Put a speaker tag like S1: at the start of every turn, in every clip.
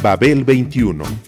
S1: Babel 21
S2: I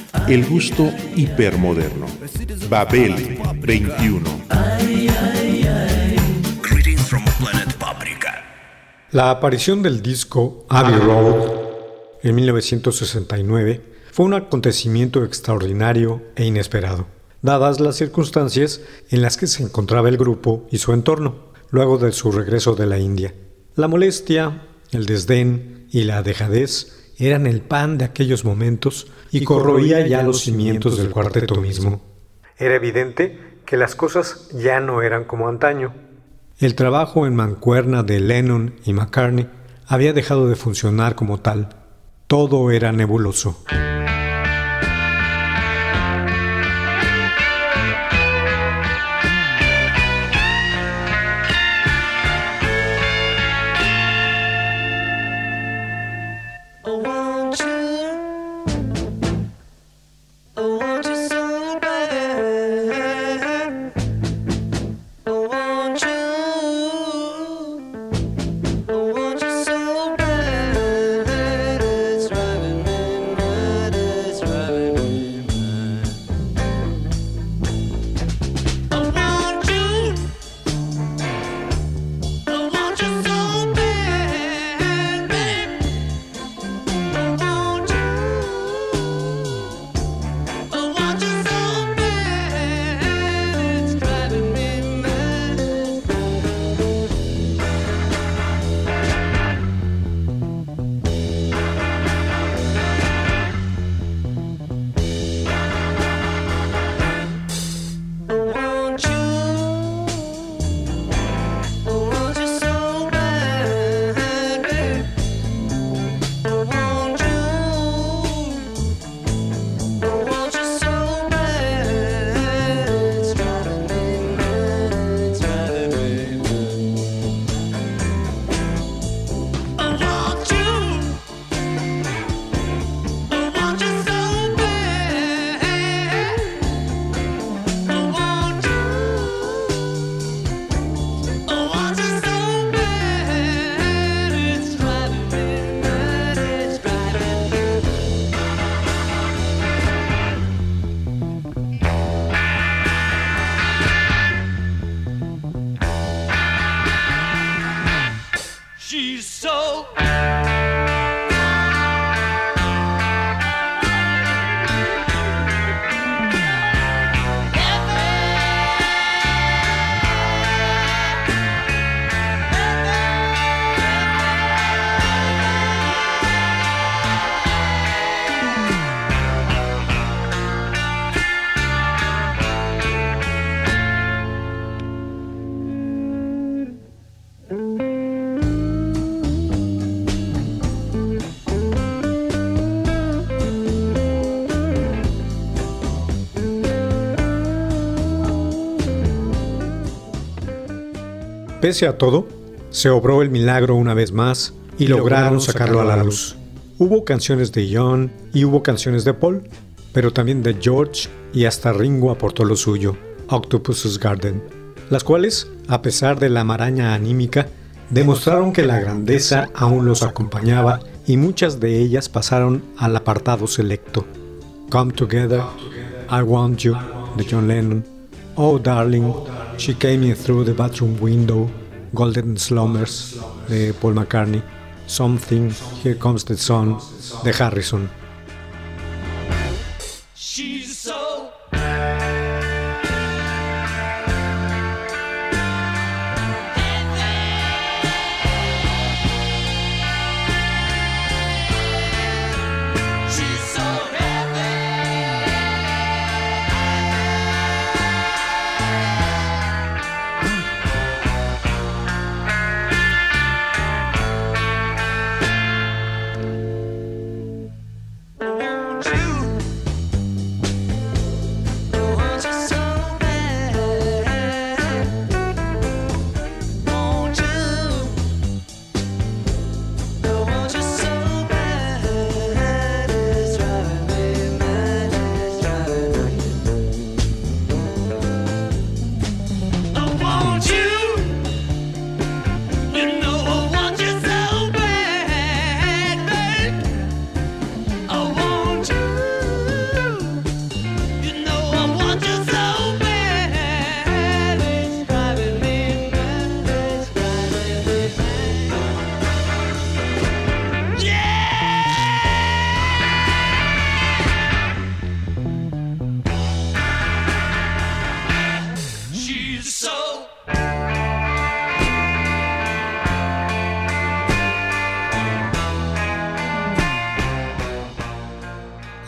S1: El gusto hipermoderno. Babel 21.
S2: Greetings from planet Paprika.
S3: La aparición del disco Abbey Road en 1969 fue un acontecimiento extraordinario e inesperado, dadas las circunstancias en las que se encontraba el grupo y su entorno, luego de su regreso de la India. La molestia, el desdén y la dejadez eran el pan de aquellos momentos y corroía ya los cimientos del cuarteto mismo. Era evidente que las cosas ya no eran como antaño. El trabajo en mancuerna de Lennon y McCartney había dejado de funcionar como tal. Todo era nebuloso. Pese a todo, se obró el milagro una vez más y lograron sacarlo a la luz. Hubo canciones de John y hubo canciones de Paul, pero también de George y hasta Ringo aportó lo suyo, Octopus's Garden, las cuales, a pesar de la maraña anímica, demostraron que la grandeza aún los acompañaba y muchas de ellas pasaron al apartado selecto. Come Together, I Want You, de John Lennon, Oh Darling, She Came In Through the Bathroom Window, Golden Slumbers, de Paul McCartney, Something, Here Comes the Sun, de Harrison.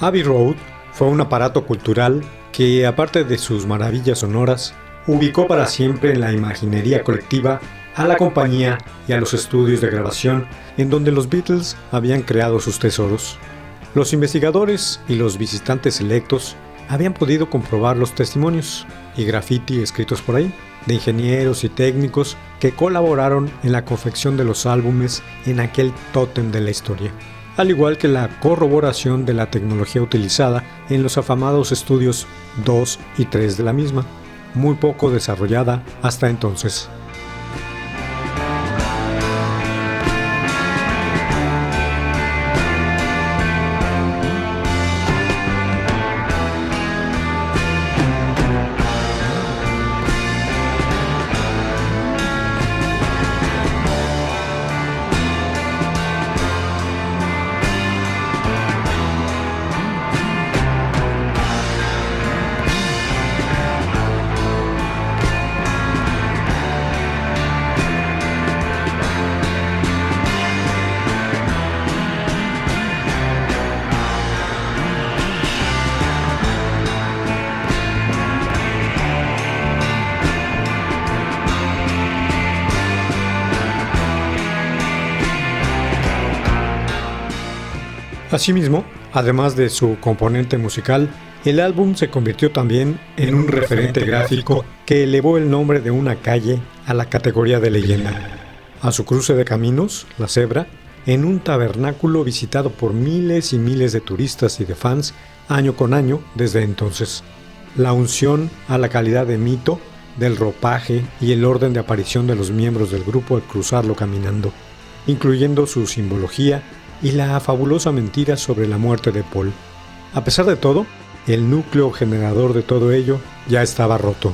S3: Abbey Road fue un aparato cultural que, aparte de sus maravillas sonoras, ubicó para siempre en la imaginería colectiva a la compañía y a los estudios de grabación en donde los Beatles habían creado sus tesoros. Los investigadores y los visitantes selectos habían podido comprobar los testimonios y graffiti escritos por ahí de ingenieros y técnicos que colaboraron en la confección de los álbumes en aquel tótem de la historia, al igual que la corroboración de la tecnología utilizada en los afamados estudios 2 y 3 de la misma, muy poco desarrollada hasta entonces. Asimismo, además de su componente musical, el álbum se convirtió también en un referente gráfico que elevó el nombre de una calle a la categoría de leyenda. A su cruce de caminos, la cebra, en un tabernáculo visitado por miles y miles de turistas y de fans año con año desde entonces. La unción a la calidad de mito del ropaje y el orden de aparición de los miembros del grupo al cruzarlo caminando, incluyendo su simbología y la fabulosa mentira sobre la muerte de Paul. A pesar de todo, el núcleo generador de todo ello ya estaba roto.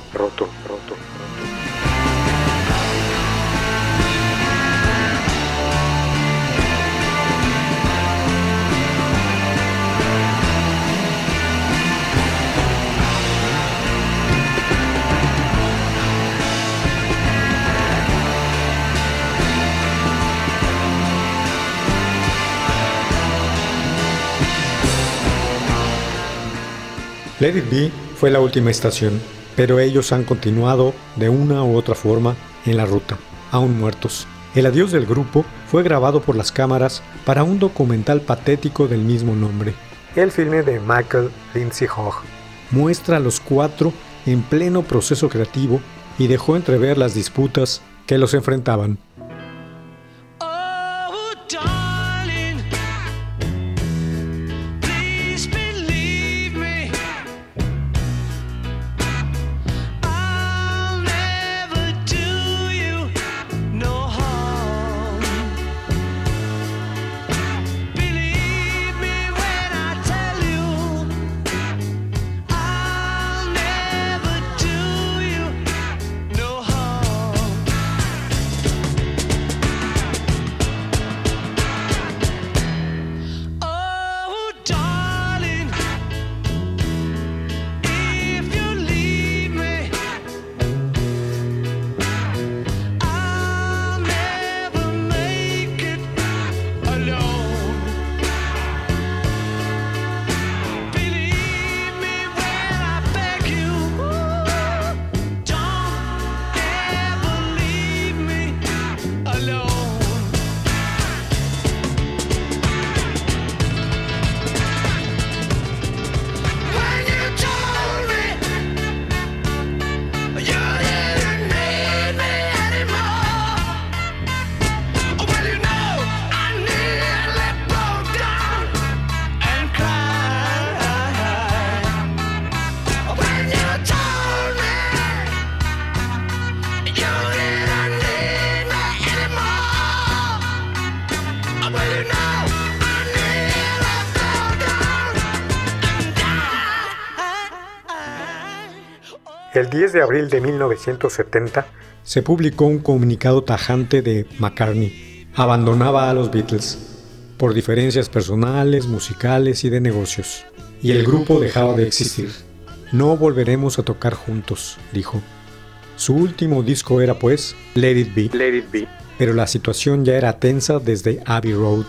S3: Let It Be fue la última estación, pero ellos han continuado de una u otra forma en la ruta, aún muertos. El adiós del grupo fue grabado por las cámaras para un documental patético del mismo nombre. El filme de Michael Lindsay Hogg muestra a los cuatro en pleno proceso creativo y dejó entrever las disputas que los enfrentaban. El 10 de abril de 1970 se publicó un comunicado tajante de McCartney. Abandonaba a los Beatles por diferencias personales, musicales y de negocios. Y el grupo dejaba de existir. No volveremos a tocar juntos, dijo. Su último disco era pues Let It Be. Let It Be. Pero la situación ya era tensa desde Abbey Road.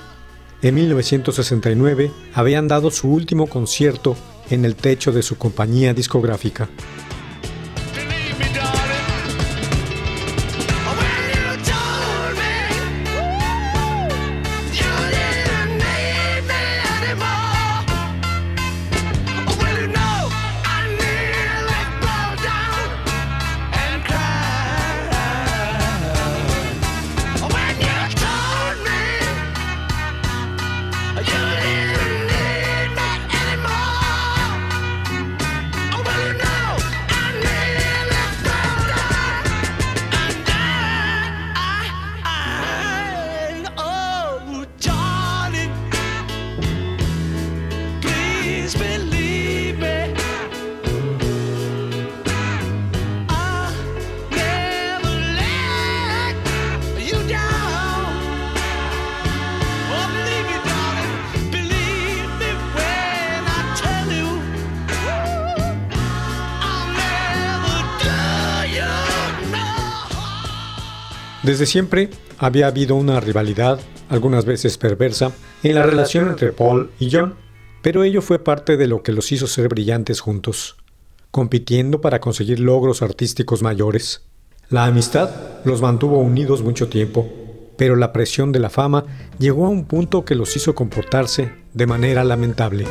S4: en 1969 habían dado su último concierto en el techo de su compañía discográfica. Desde siempre había habido una rivalidad, algunas veces perversa, en la relación entre Paul y John, pero ello fue parte de lo que los hizo ser brillantes juntos, compitiendo para conseguir logros artísticos mayores. La amistad los mantuvo unidos mucho tiempo, pero la presión de la fama llegó a un punto que los hizo comportarse de manera lamentable.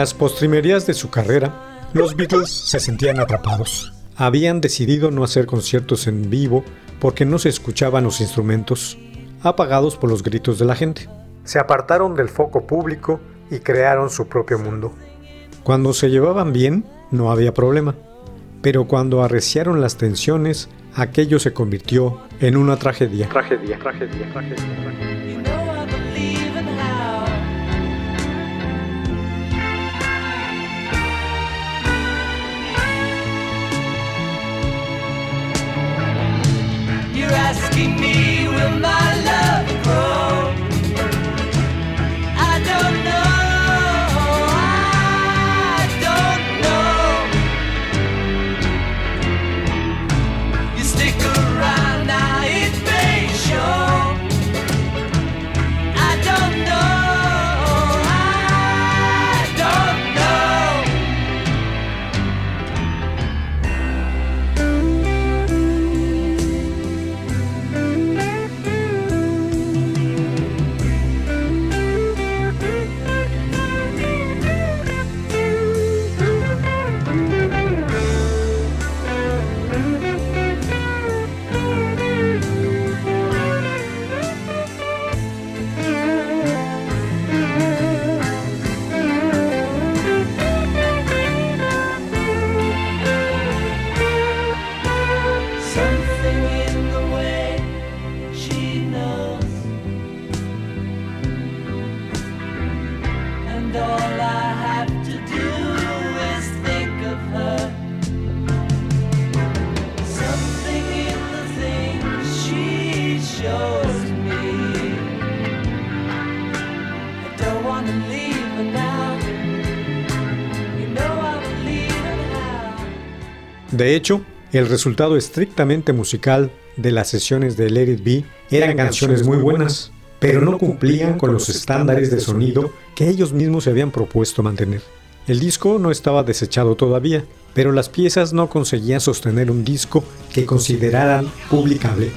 S4: Las postrimerías de su carrera, los Beatles se sentían atrapados. Habían decidido no hacer conciertos en vivo porque no se escuchaban los instrumentos, apagados por los gritos de la gente. Se apartaron del foco público y crearon su propio mundo. Cuando se llevaban bien, no había problema. Pero cuando arreciaron las tensiones, aquello se convirtió en una tragedia. Tragedia, tragedia, tragedia, tragedia. Asking me, De hecho, el resultado estrictamente musical de las sesiones de Let It Be eran canciones muy buenas, pero no cumplían con los estándares de sonido que ellos mismos se habían propuesto mantener. El disco no estaba desechado todavía, pero las piezas no conseguían sostener un disco que consideraran publicable.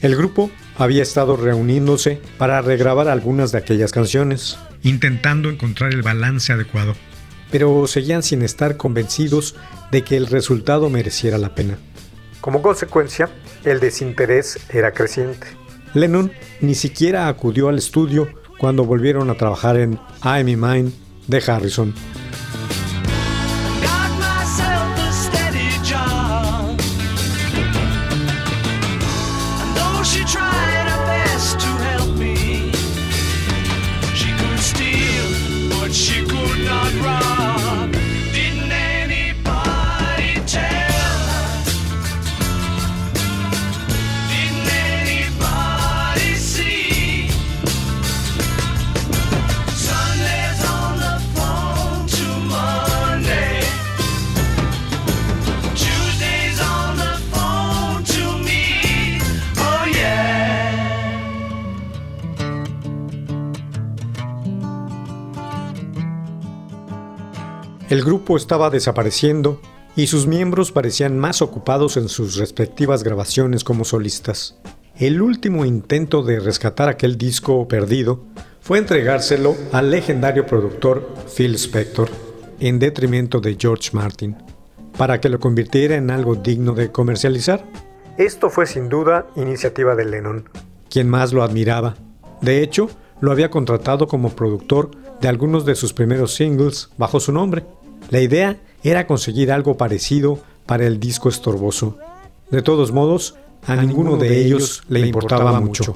S3: El grupo había estado reuniéndose para regrabar algunas de aquellas canciones, intentando encontrar el balance adecuado, pero seguían sin estar convencidos de que el resultado mereciera la pena. Como consecuencia, el desinterés era creciente. Lennon ni siquiera acudió al estudio cuando volvieron a trabajar en I'm in Mine de Harrison. El grupo estaba desapareciendo y sus miembros parecían más ocupados en sus respectivas grabaciones como solistas. El último intento de rescatar aquel disco perdido fue entregárselo al legendario productor Phil Spector, en detrimento de George Martin, para que lo convirtiera en algo digno de comercializar. Esto fue sin duda iniciativa de Lennon, quien más lo admiraba. De hecho, lo había contratado como productor de algunos de sus primeros singles bajo su nombre. La idea era conseguir algo parecido para el disco estorboso. De todos modos, a, ninguno, de, ellos le importaba, mucho.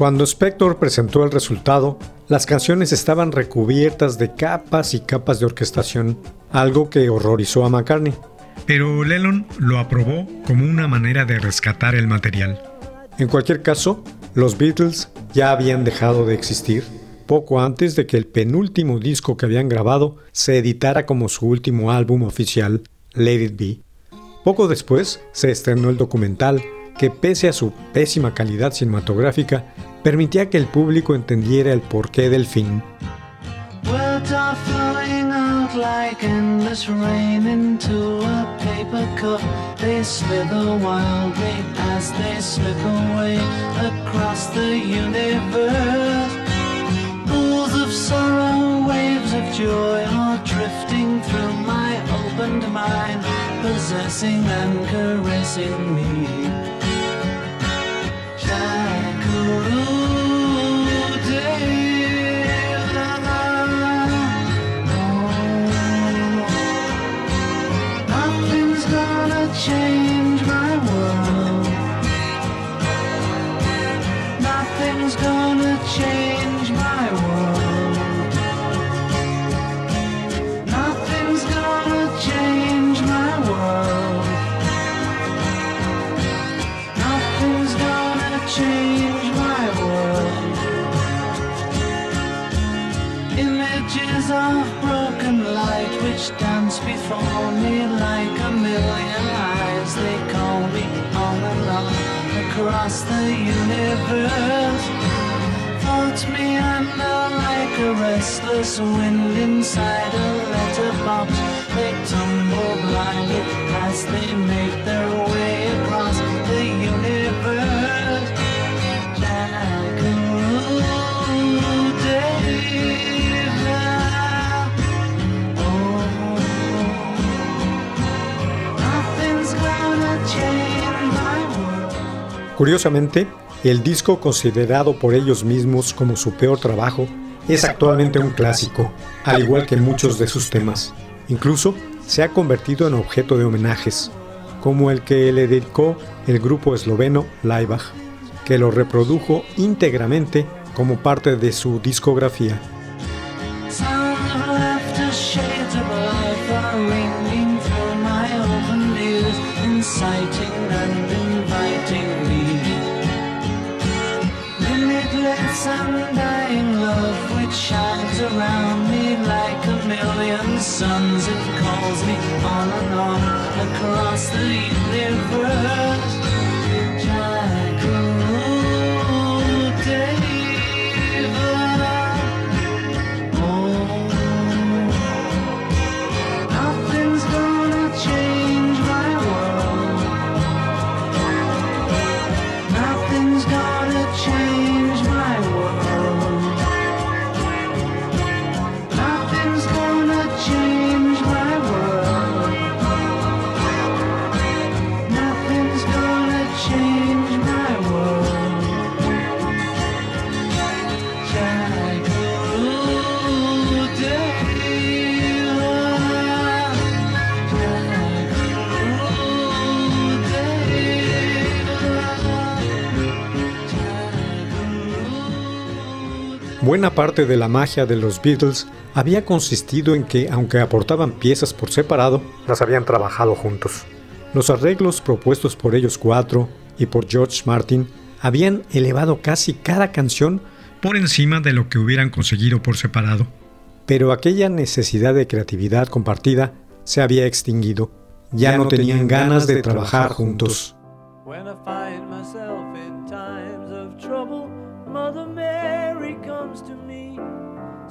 S3: Cuando Spector presentó el resultado, las canciones estaban recubiertas de capas y capas de orquestación, algo que horrorizó a McCartney. Pero Lennon lo aprobó como una manera de rescatar el material. En cualquier caso, los Beatles ya habían dejado de existir poco antes de que el penúltimo disco que habían grabado se editara como su último álbum oficial, Let It Be. Poco después se estrenó el documental que pese a su pésima calidad cinematográfica, permitía que el público entendiera el porqué del fin.
S5: Words are flowing out Images of broken light which dance before me like a million eyes. they call me on and on across the universe. floats me under like a restless wind inside a letterbox. They tumble blindly as they make their way across
S3: Curiosamente, el disco considerado por ellos mismos como su peor trabajo es actualmente un clásico, al igual que muchos de sus temas. Incluso se ha convertido en objeto de homenajes, como el que le dedicó el grupo esloveno Laibach, que lo reprodujo íntegramente como parte de su discografía. Buena parte de la magia de los Beatles había consistido en que, aunque aportaban piezas por separado, las habían trabajado juntos. Los arreglos propuestos por ellos cuatro y por George Martin habían elevado casi cada canción por encima de lo que hubieran conseguido por separado. Pero aquella necesidad de creatividad compartida se había extinguido. Ya no tenían ganas de trabajar juntos.
S4: When I find myself in times of trouble, Mother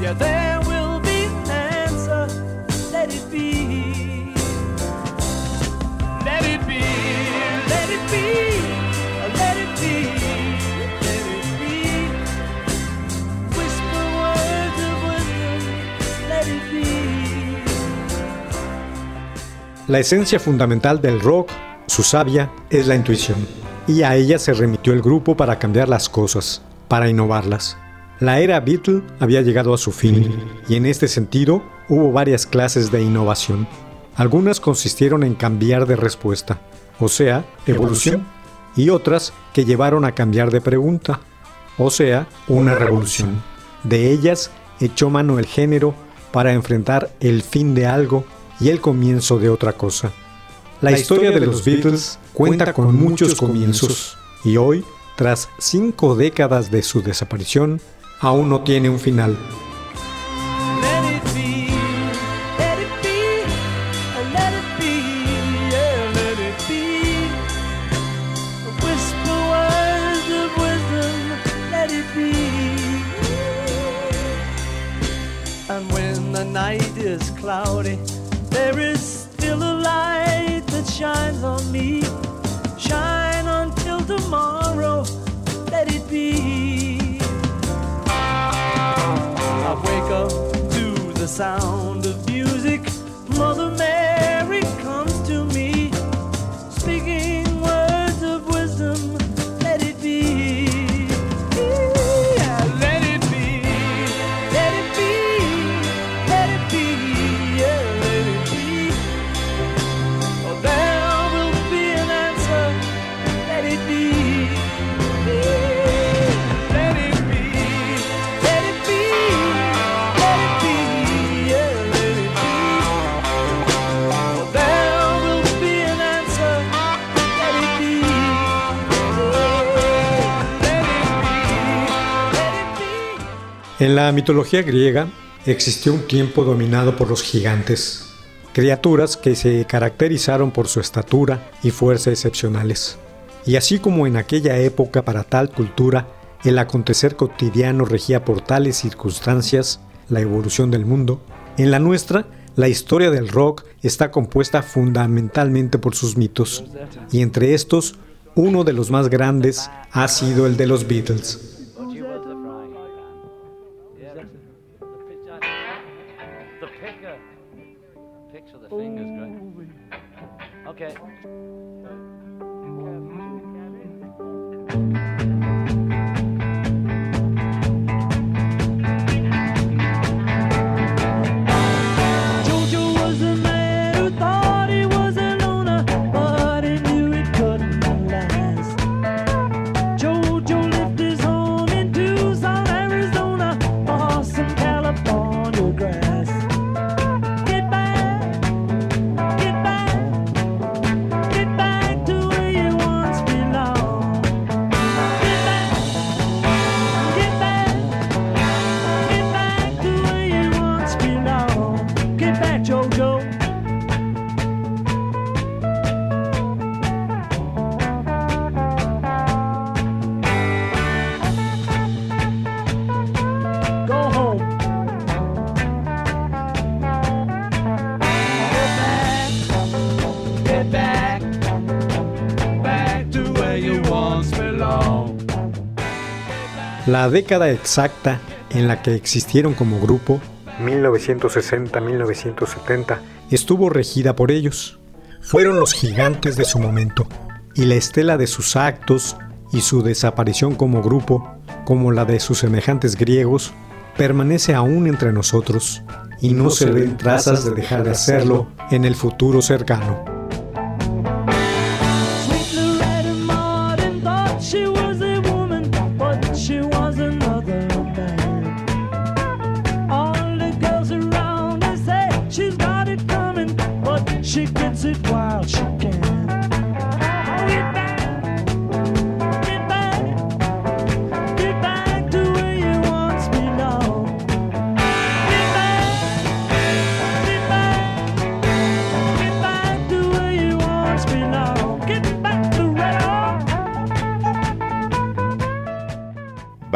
S4: Yeah, there will be an answer, let it be. Let it be, let it be. Whisper let it be.
S3: La esencia fundamental del rock, su savia, es la intuición. Y a ella se remitió el grupo para cambiar las cosas, para innovarlas. La era Beatle había llegado a su fin, y en este sentido hubo varias clases de innovación. Algunas consistieron en cambiar de respuesta, o sea, evolución, y otras que llevaron a cambiar de pregunta, o sea, una revolución. De ellas echó mano el género para enfrentar el fin de algo y el comienzo de otra cosa. La, historia, de los Beatles cuenta con muchos comienzos y hoy, tras cinco décadas de su desaparición, aún no tiene un final.
S4: Sound
S3: En la mitología griega existió un tiempo dominado por los gigantes, criaturas que se caracterizaron por su estatura y fuerza excepcionales. Y así como en aquella época para tal cultura, el acontecer cotidiano regía por tales circunstancias la evolución del mundo, en la nuestra, la historia del rock está compuesta fundamentalmente por sus mitos, y entre estos, uno de los más grandes ha sido el de los Beatles. La década exacta en la que existieron como grupo, 1960-1970, estuvo regida por ellos. Fueron los gigantes de su momento, y la estela de sus actos y su desaparición como grupo, como la de sus semejantes griegos, permanece aún entre nosotros, y no se ven trazas de dejar de hacerlo en el futuro cercano.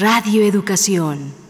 S6: Radio Educación.